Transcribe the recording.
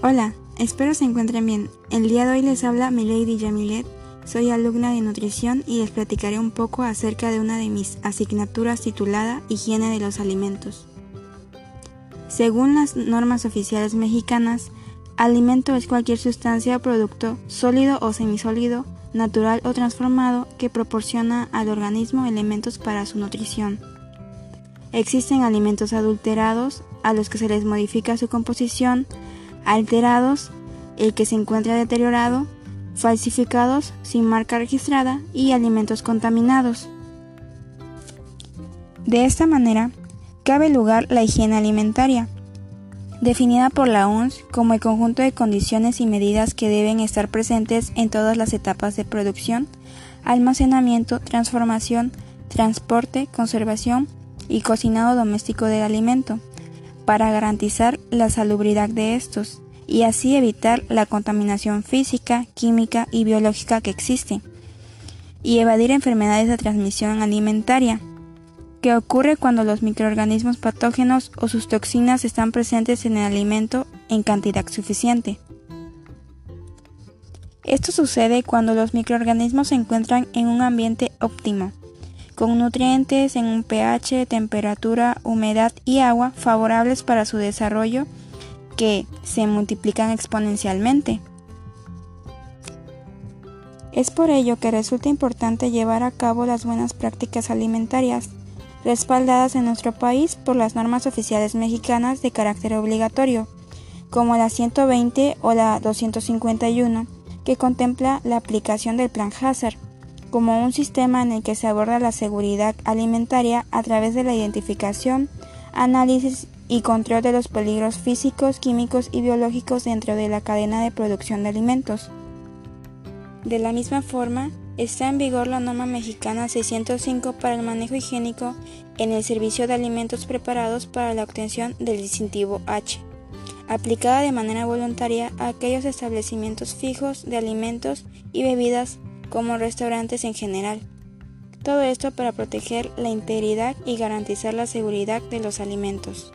Hola, espero se encuentren bien. El día de hoy les habla Milady Yamilet. Soy alumna de nutrición y les platicaré un poco acerca de una de mis asignaturas titulada Higiene de los alimentos. Según las normas oficiales mexicanas, alimento es cualquier sustancia o producto, sólido o semisólido, natural o transformado, que proporciona al organismo elementos para su nutrición. Existen alimentos adulterados, a los que se les modifica su composición, alterados, el que se encuentra deteriorado, falsificados sin marca registrada y alimentos contaminados. De esta manera, cabe lugar la higiene alimentaria, definida por la OMS como el conjunto de condiciones y medidas que deben estar presentes en todas las etapas de producción, almacenamiento, transformación, transporte, conservación y cocinado doméstico del alimento, para garantizar la salubridad de estos y así evitar la contaminación física, química y biológica que existe, y evadir enfermedades de transmisión alimentaria, que ocurre cuando los microorganismos patógenos o sus toxinas están presentes en el alimento en cantidad suficiente. Esto sucede cuando los microorganismos se encuentran en un ambiente óptimo, con nutrientes en un pH, temperatura, humedad y agua favorables para su desarrollo que se multiplican exponencialmente. Es por ello que resulta importante llevar a cabo las buenas prácticas alimentarias, respaldadas en nuestro país por las normas oficiales mexicanas de carácter obligatorio, como la 120 o la 251, que contempla la aplicación del Plan Hazard como un sistema en el que se aborda la seguridad alimentaria a través de la identificación, análisis y control de los peligros físicos, químicos y biológicos dentro de la cadena de producción de alimentos. De la misma forma, está en vigor la norma mexicana 605 para el manejo higiénico en el servicio de alimentos preparados para la obtención del distintivo H, aplicada de manera voluntaria a aquellos establecimientos fijos de alimentos y bebidas como restaurantes en general. Todo esto para proteger la integridad y garantizar la seguridad de los alimentos.